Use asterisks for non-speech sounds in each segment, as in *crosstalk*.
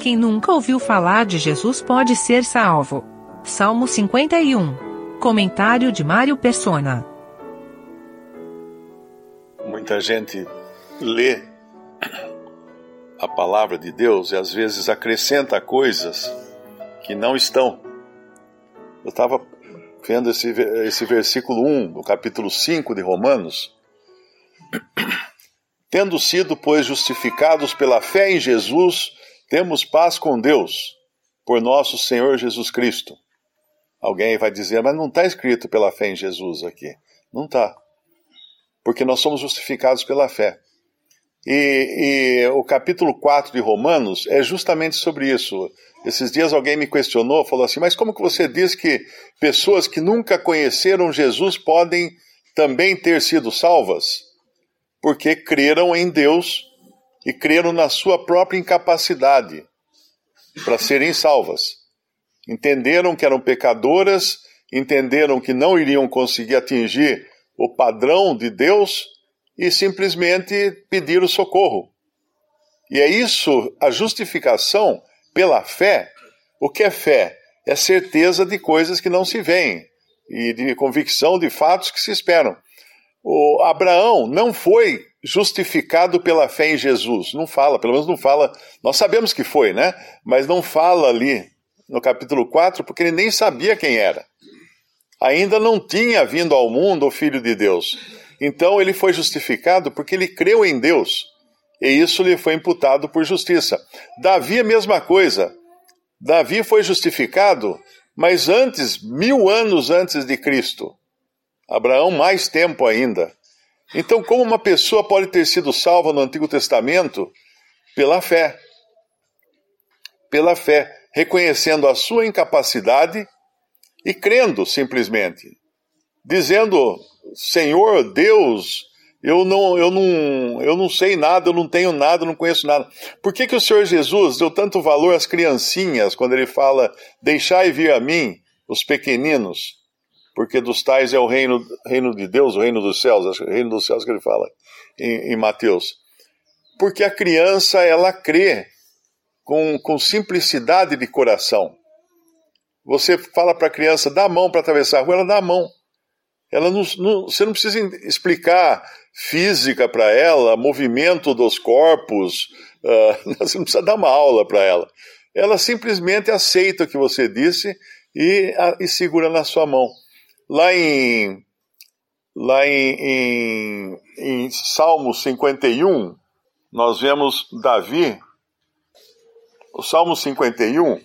Quem nunca ouviu falar de Jesus pode ser salvo. Salmo 51. Comentário de Mário Persona. Muita gente lê a palavra de Deus e às vezes acrescenta coisas que não estão. Eu estava vendo esse, esse versículo 1 do capítulo 5 de Romanos. *clears throat* Tendo sido, pois, justificados pela fé em Jesus, temos paz com Deus, por nosso Senhor Jesus Cristo. Alguém vai dizer, mas não está escrito pela fé em Jesus aqui. Não está. Porque nós somos justificados pela fé. E, e, o capítulo 4 de Romanos é justamente sobre isso. Esses dias alguém me questionou, falou assim: Mas como que você diz que pessoas que nunca conheceram Jesus podem também ter sido salvas? Porque creram em Deus e creram na sua própria incapacidade para serem salvas. Entenderam que eram pecadoras, entenderam que não iriam conseguir atingir o padrão de Deus e simplesmente pediram socorro. E é isso, a justificação pela fé. O que é fé? É certeza de coisas que não se veem e de convicção de fatos que se esperam. O Abraão não foi justificado pela fé em Jesus. Não fala, pelo menos não fala. Nós sabemos que foi, né? Mas não fala ali no capítulo 4, porque ele nem sabia quem era. Ainda não tinha vindo ao mundo o Filho de Deus. Então ele foi justificado porque ele creu em Deus. E isso lhe foi imputado por justiça. Davi, a mesma coisa. Davi foi justificado, mas antes, mil anos antes de Cristo. Abraão, mais tempo ainda. Então, como uma pessoa pode ter sido salva no Antigo Testamento? Pela fé. Pela fé, reconhecendo a sua incapacidade e crendo simplesmente. Dizendo: Senhor, Deus, eu não, eu não, eu não sei nada, eu não tenho nada, eu não conheço nada. Por que, que o Senhor Jesus deu tanto valor às criancinhas quando ele fala: Deixai vir a mim os pequeninos, porque dos tais é o reino, reino de Deus, o reino dos céus, o reino dos céus que ele fala em, em Mateus. Porque a criança, ela crê com, com simplicidade de coração. Você fala para a criança, dá a mão para atravessar a rua, ela dá a mão. Ela não, não, você não precisa explicar física para ela, movimento dos corpos, uh, *laughs* você não precisa dar uma aula para ela. Ela simplesmente aceita o que você disse e, e segura na sua mão. Lá em, lá em, em, em Salmo 51, nós vemos Davi. O Salmo 51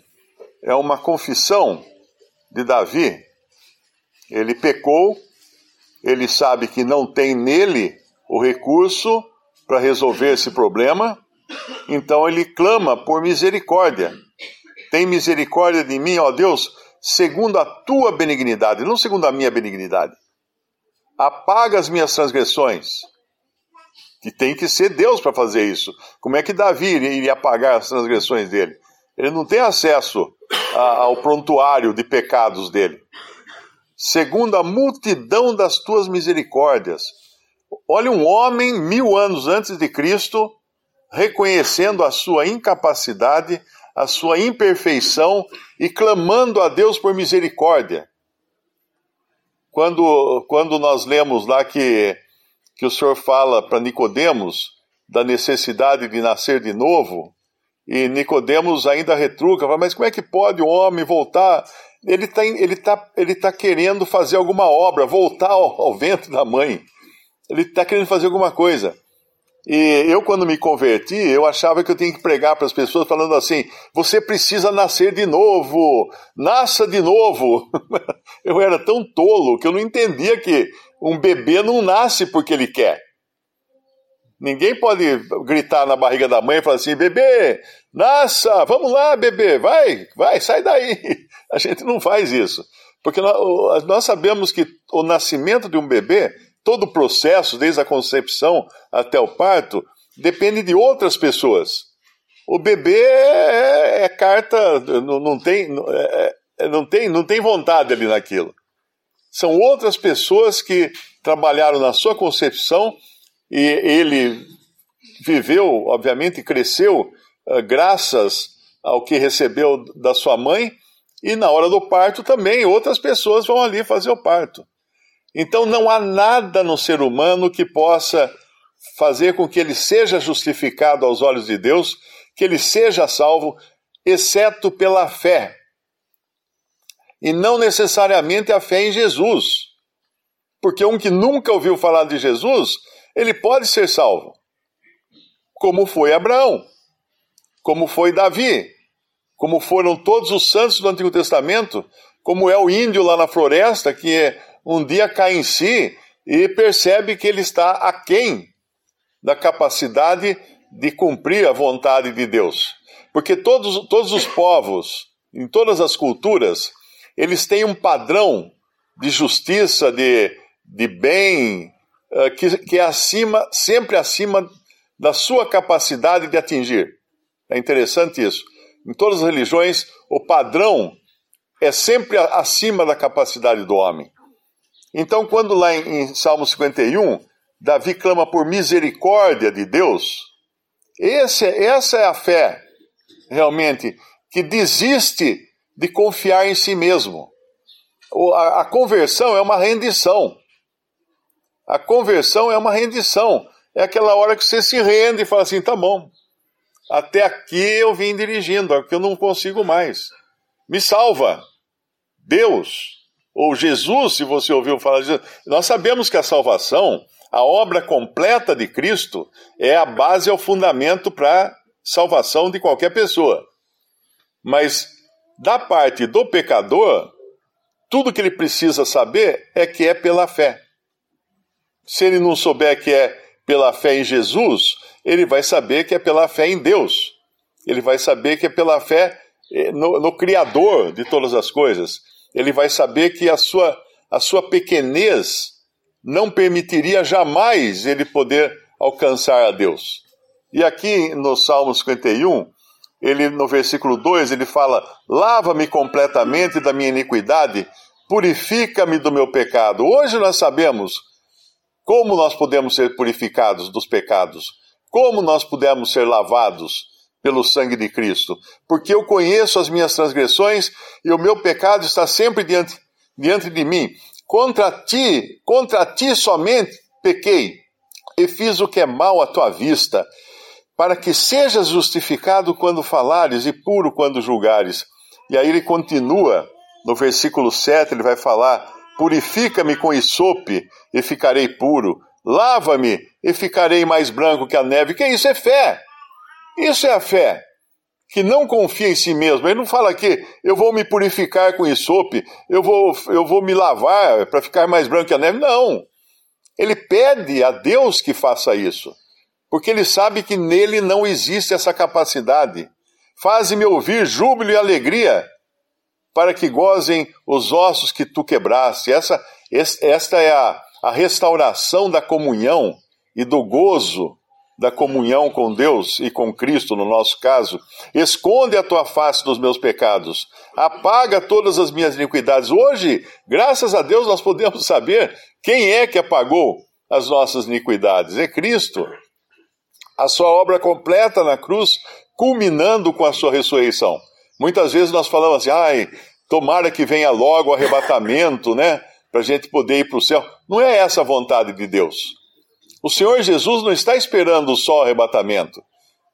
é uma confissão de Davi. Ele pecou ele sabe que não tem nele o recurso para resolver esse problema, então ele clama por misericórdia. Tem misericórdia de mim, ó Deus, segundo a tua benignidade, não segundo a minha benignidade. Apaga as minhas transgressões. Que tem que ser Deus para fazer isso. Como é que Davi iria apagar as transgressões dele? Ele não tem acesso ao prontuário de pecados dele segundo a multidão das tuas misericórdias. Olha um homem mil anos antes de Cristo reconhecendo a sua incapacidade, a sua imperfeição e clamando a Deus por misericórdia. Quando, quando nós lemos lá que, que o Senhor fala para Nicodemos da necessidade de nascer de novo, e Nicodemos ainda retruca, mas como é que pode o homem voltar ele está ele tá, ele tá querendo fazer alguma obra, voltar ao, ao vento da mãe. Ele está querendo fazer alguma coisa. E eu, quando me converti, eu achava que eu tinha que pregar para as pessoas falando assim: você precisa nascer de novo, nasça de novo. *laughs* Eu era tão tolo que eu não entendia que um bebê não nasce porque ele quer. Ninguém pode gritar na barriga da mãe e falar assim: bebê, nasça, vamos lá, bebê, vai, vai, sai daí. *laughs* A gente não faz isso. Porque nós, sabemos que o nascimento de um bebê, todo o processo, desde a concepção até o parto, depende de outras pessoas. O bebê é, é carta, não, não, tem, é, é, não, tem, não tem vontade ali naquilo. São outras pessoas que trabalharam na sua concepção e ele viveu, obviamente, cresceu uh, graças ao que recebeu da sua mãe, e na hora do parto também outras pessoas vão ali fazer o parto. Então não há nada no ser humano que possa fazer com que ele seja justificado aos olhos de Deus, que ele seja salvo, exceto pela fé. E não necessariamente a fé em Jesus. Porque um que nunca ouviu falar de Jesus, ele pode ser salvo. Como foi Abraão, como foi Davi, como foram todos os santos do Antigo Testamento, como é o índio lá na floresta que um dia cai em si e percebe que ele está aquém da capacidade de cumprir a vontade de Deus. Porque todos, todos os povos, em todas as culturas, eles têm um padrão de justiça, de, de bem, uh, que, que é acima, sempre acima da sua capacidade de atingir. É interessante isso. Em todas as religiões, o padrão é sempre acima da capacidade do homem. Então, quando lá em, em Salmo 51, Davi clama por misericórdia de Deus, esse, essa é a fé, realmente, que desiste de confiar em si mesmo. A, a conversão é uma rendição. A conversão é uma rendição. É aquela hora que você se rende e fala assim: tá bom, até aqui eu vim dirigindo, aqui eu não consigo mais. Me salva. Deus, ou Jesus, se você ouviu falar disso. Nós sabemos que a salvação a obra completa de Cristo é a base, é o fundamento para salvação de qualquer pessoa. Mas da parte do pecador, tudo que ele precisa saber é que é pela fé. Se ele não souber que é pela fé em Jesus, ele vai saber que é pela fé em Deus. Ele vai saber que é pela fé eh, no, no Criador de todas as coisas. Ele vai saber que a sua, a sua pequenez não permitiria jamais ele poder alcançar a Deus. E aqui no Salmo 51, ele no versículo 2, ele fala: "Lava-me completamente da minha iniquidade, purifica-me do meu pecado". Hoje nós sabemos como nós podemos ser purificados dos pecados, como nós podemos ser lavados pelo sangue de Cristo, porque eu conheço as minhas transgressões e o meu pecado está sempre diante, diante de mim. Contra ti, contra ti somente pequei e fiz o que é mal à tua vista, para que sejas justificado quando falares e puro quando julgares. E aí ele continua, no versículo 7, ele vai falar: Purifica-me com isope e ficarei puro. Lava-me e ficarei mais branco que a neve. Que isso é fé? Isso é a fé que não confia em si mesmo. Ele não fala que eu vou me purificar com isope, eu vou, eu vou me lavar para ficar mais branco que a neve. Não. Ele pede a Deus que faça isso, porque ele sabe que nele não existe essa capacidade. Faze-me ouvir júbilo e alegria, para que gozem os ossos que tu quebraste. Essa, esta é a, a restauração da comunhão e do gozo da comunhão com Deus e com Cristo, no nosso caso, esconde a tua face dos meus pecados, apaga todas as minhas iniquidades. Hoje, graças a Deus, nós podemos saber quem é que apagou as nossas iniquidades: é Cristo. A sua obra completa na cruz, culminando com a sua ressurreição. Muitas vezes nós falamos assim, ai, tomara que venha logo o arrebatamento, né? Para a gente poder ir para o céu. Não é essa a vontade de Deus. O Senhor Jesus não está esperando só o arrebatamento.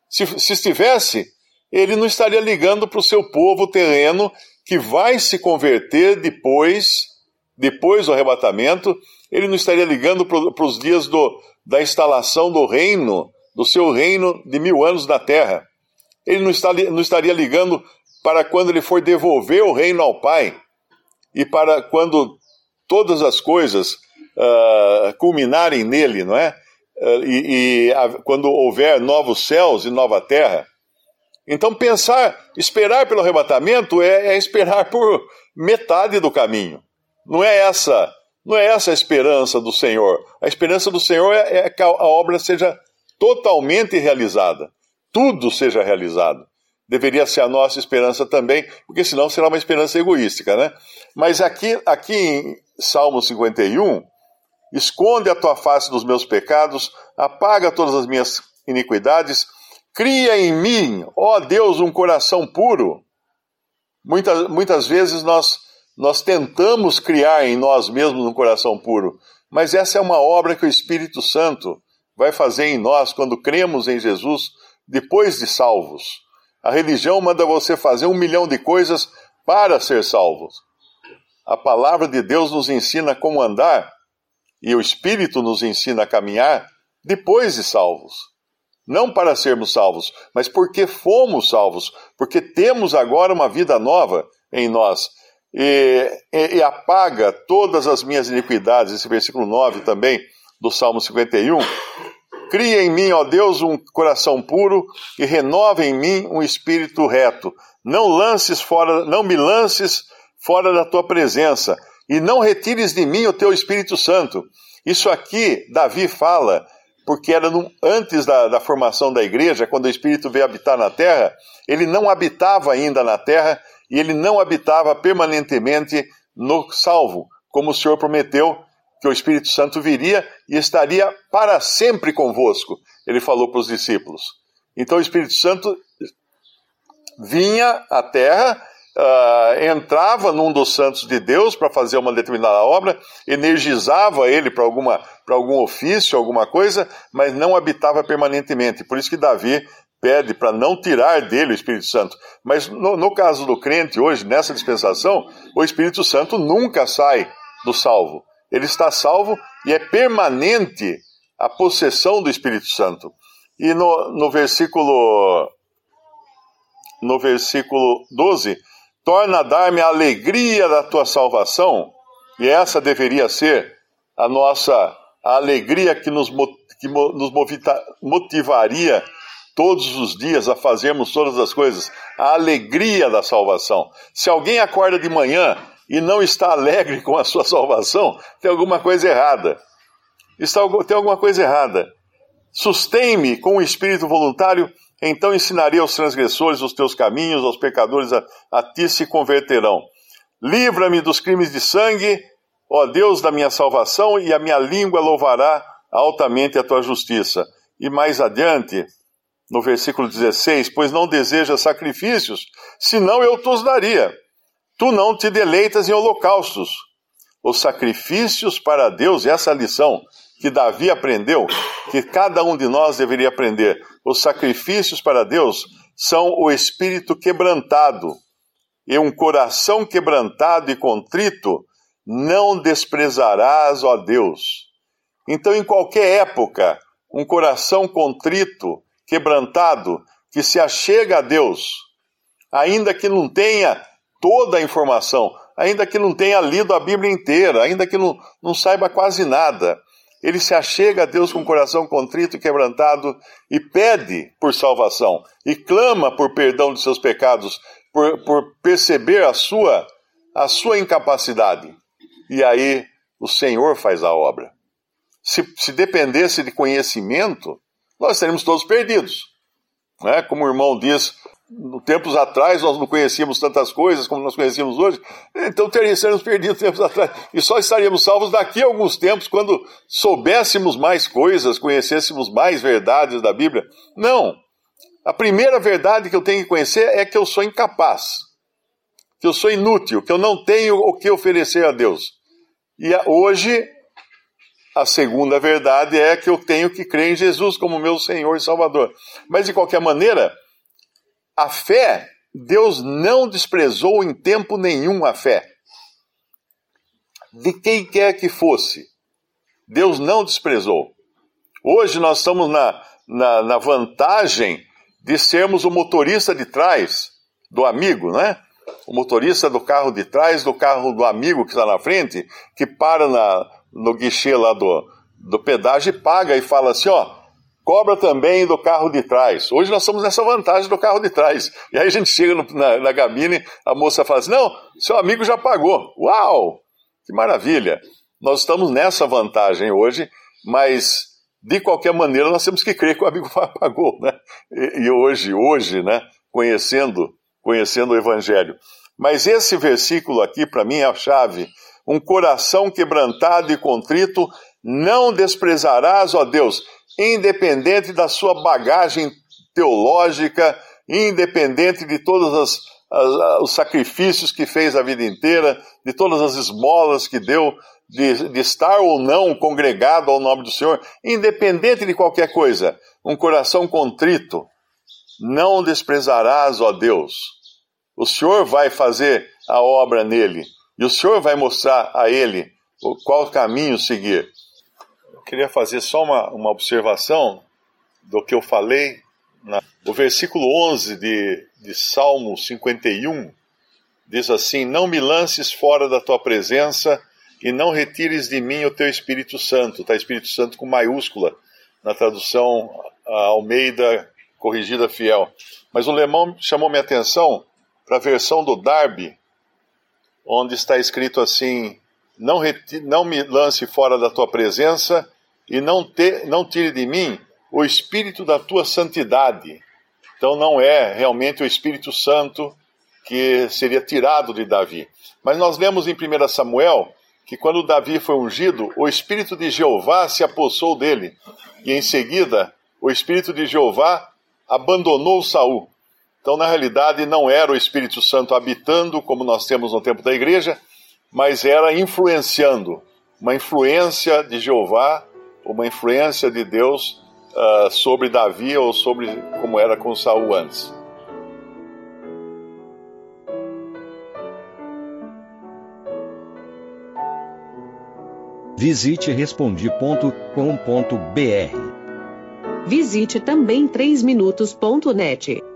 Se, se estivesse, ele não estaria ligando para o seu povo terreno que vai se converter depois, depois do arrebatamento. Ele não estaria ligando para os dias do, da instalação do reino, do seu reino de mil anos na terra. Ele não, está, não estaria ligando para quando ele for devolver o reino ao Pai e para quando todas as coisas uh, culminarem nele, não é? Uh, e, e a, quando houver novos céus e nova terra. Então, pensar, esperar pelo arrebatamento é, é esperar por metade do caminho. Não é essa, não é essa a esperança do Senhor. A esperança do Senhor é, é que a, a obra seja totalmente realizada, tudo seja realizado deveria ser a nossa esperança também, porque senão será uma esperança egoística, né? Mas aqui, aqui em Salmo 51, esconde a tua face dos meus pecados, apaga todas as minhas iniquidades, Cria em mim, ó Deus, um coração puro. Muitas, muitas vezes nós, nós tentamos criar em nós mesmos um coração puro, mas essa é uma obra que o Espírito Santo vai fazer em nós quando cremos em Jesus depois de salvos. A religião manda você fazer um milhão de coisas para ser salvos. A palavra de Deus nos ensina como andar e o Espírito nos ensina a caminhar depois de salvos. Não para sermos salvos, mas porque fomos salvos, porque temos agora uma vida nova em nós. E, e, e apaga todas as minhas iniquidades, esse versículo 9 também, do Salmo 51. Cria em mim, ó Deus, um coração puro e renova em mim um espírito reto. Não lances fora, não me lances fora da tua presença e não retires de mim o teu Espírito Santo. Isso aqui Davi fala porque era no, antes da, da, formação da igreja, quando o Espírito veio habitar na terra, ele não habitava ainda na terra e ele não habitava permanentemente no salvo, como o Senhor prometeu que o Espírito Santo viria e estaria para sempre convosco. Ele falou para os discípulos. Então o Espírito Santo vinha à terra uh, entrava num dos santos de Deus para fazer uma determinada obra, energizava ele para algum ofício, alguma coisa, mas não habitava permanentemente. Por isso que Davi pede para não tirar dele o Espírito Santo. Mas no, no caso do crente hoje, nessa dispensação, o Espírito Santo nunca sai do salvo. Ele está salvo e é permanente a possessão do Espírito Santo. E no, no versículo no versículo 12, torna a dar-me a alegria da tua salvação, e essa deveria ser a nossa a alegria que nos, que nos motivaria todos os dias a fazermos todas as coisas, a alegria da salvação. Se alguém acorda de manhã e não está alegre com a sua salvação, tem alguma coisa errada. Está, tem alguma coisa errada. Sustém-me com o espírito voluntário então ensinarei aos transgressores os teus caminhos, aos pecadores a, a ti se converterão. Livra-me dos crimes de sangue, ó Deus da minha salvação, e a minha língua louvará altamente a tua justiça. E mais adiante, no versículo 16: Pois não desejas sacrifícios, senão eu os daria. Tu não te deleitas em holocaustos. Os sacrifícios para Deus, essa é lição que Davi aprendeu, que cada um de nós deveria aprender. Os sacrifícios para Deus são o espírito quebrantado. E um coração quebrantado e contrito não desprezarás, ó Deus. Então, em qualquer época, um coração contrito, quebrantado, que se achega a Deus, ainda que não tenha toda a informação, ainda que não tenha lido a Bíblia inteira, ainda que não, não saiba quase nada, ele se achega a Deus com o coração contrito e quebrantado e pede por salvação e clama por perdão de seus pecados, por, por perceber a sua, a sua incapacidade. E aí o Senhor faz a obra. Se, se dependesse de conhecimento, nós estaríamos todos perdidos. Né? Como o irmão diz, tempos atrás nós não conhecíamos tantas coisas como nós conhecemos hoje, então teríamos perdido tempos atrás. E só estaríamos salvos daqui a alguns tempos, quando soubéssemos mais coisas, conhecêssemos mais verdades da Bíblia. Não. A primeira verdade que eu tenho que conhecer é que eu sou incapaz, que eu sou inútil, que eu não tenho o que oferecer a Deus. E hoje, a segunda verdade é que eu tenho que crer em Jesus como meu Senhor e Salvador. Mas, de qualquer maneira, a fé, Deus não desprezou em tempo nenhum a fé. De quem quer que fosse, Deus não desprezou. Hoje nós estamos na, na, na vantagem de sermos o motorista de trás do amigo, né? O motorista do carro de trás do carro do amigo que está na frente, que para na, no guichê lá do, do pedágio e paga e fala assim: ó, cobra também do carro de trás. Hoje nós estamos nessa vantagem do carro de trás. E aí a gente chega no, na, na cabine, a moça fala assim: não, seu amigo já pagou. Uau! Que maravilha! Nós estamos nessa vantagem hoje, mas de qualquer maneira nós temos que crer que o amigo *laughs* pagou, né? E, e hoje, hoje, né? Conhecendo, conhecendo o Evangelho. Mas esse versículo aqui, para mim, é a chave. Um coração quebrantado e contrito, não desprezarás, ó Deus independente da sua bagagem teológica, independente de todos as, as, os sacrifícios que fez a vida inteira, de todas as esmolas que deu, de, de estar ou não congregado ao nome do Senhor, independente de qualquer coisa, um coração contrito, não desprezarás, ó Deus. O Senhor vai fazer a obra nele e o Senhor vai mostrar a ele qual caminho seguir. Eu queria fazer só uma, uma observação do que eu falei. Na, o versículo 11 de, de Salmo 51 diz assim: Não me lances fora da tua presença e não retires de mim o teu Espírito Santo. Está Espírito Santo com maiúscula na tradução Almeida Corrigida Fiel. Mas o Lemão chamou minha atenção para a versão do Darby, onde está escrito assim: não, não me lance fora da tua presença e não, te, não tire de mim o espírito da tua santidade. Então não é realmente o Espírito Santo que seria tirado de Davi. Mas nós lemos em 1 Samuel que quando Davi foi ungido, o Espírito de Jeová se apossou dele. E em seguida, o Espírito de Jeová abandonou Saul. Então, na realidade, não era o Espírito Santo habitando, como nós temos no tempo da igreja, mas era influenciando, uma influência de Jeová, uma influência de Deus uh, sobre Davi ou sobre como era com Saul antes. Visite respondi.com.br. Visite também 3minutos.net.